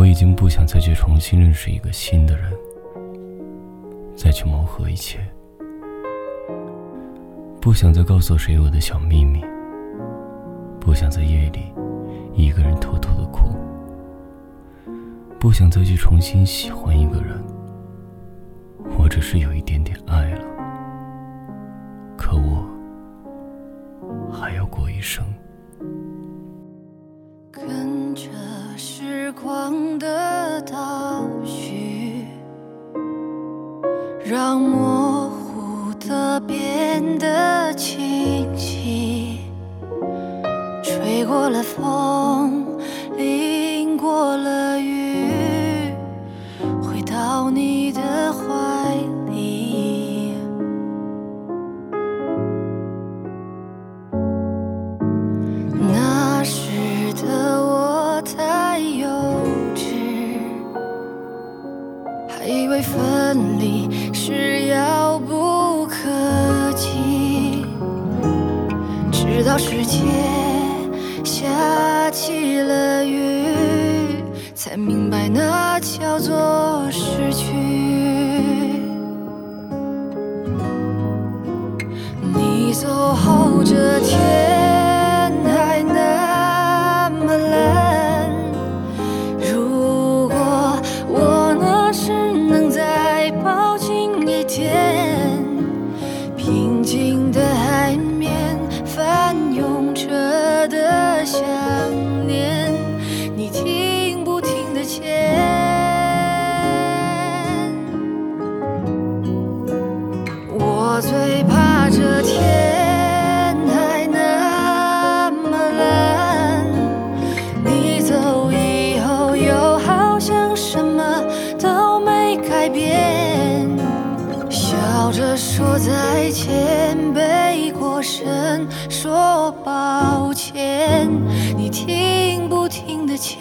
我已经不想再去重新认识一个新的人，再去磨合一切，不想再告诉谁我的小秘密，不想在夜里一个人偷偷的哭，不想再去重新喜欢一个人，我只是有一点点爱了，可我还要过一生。让模糊的变得清晰。吹过了风，到世界下起了雨，才明白那叫做失去。你走后，这天我最怕这天还那么蓝，你走以后又好像什么都没改变，笑着说再见，背过身说抱歉，你听不听得见？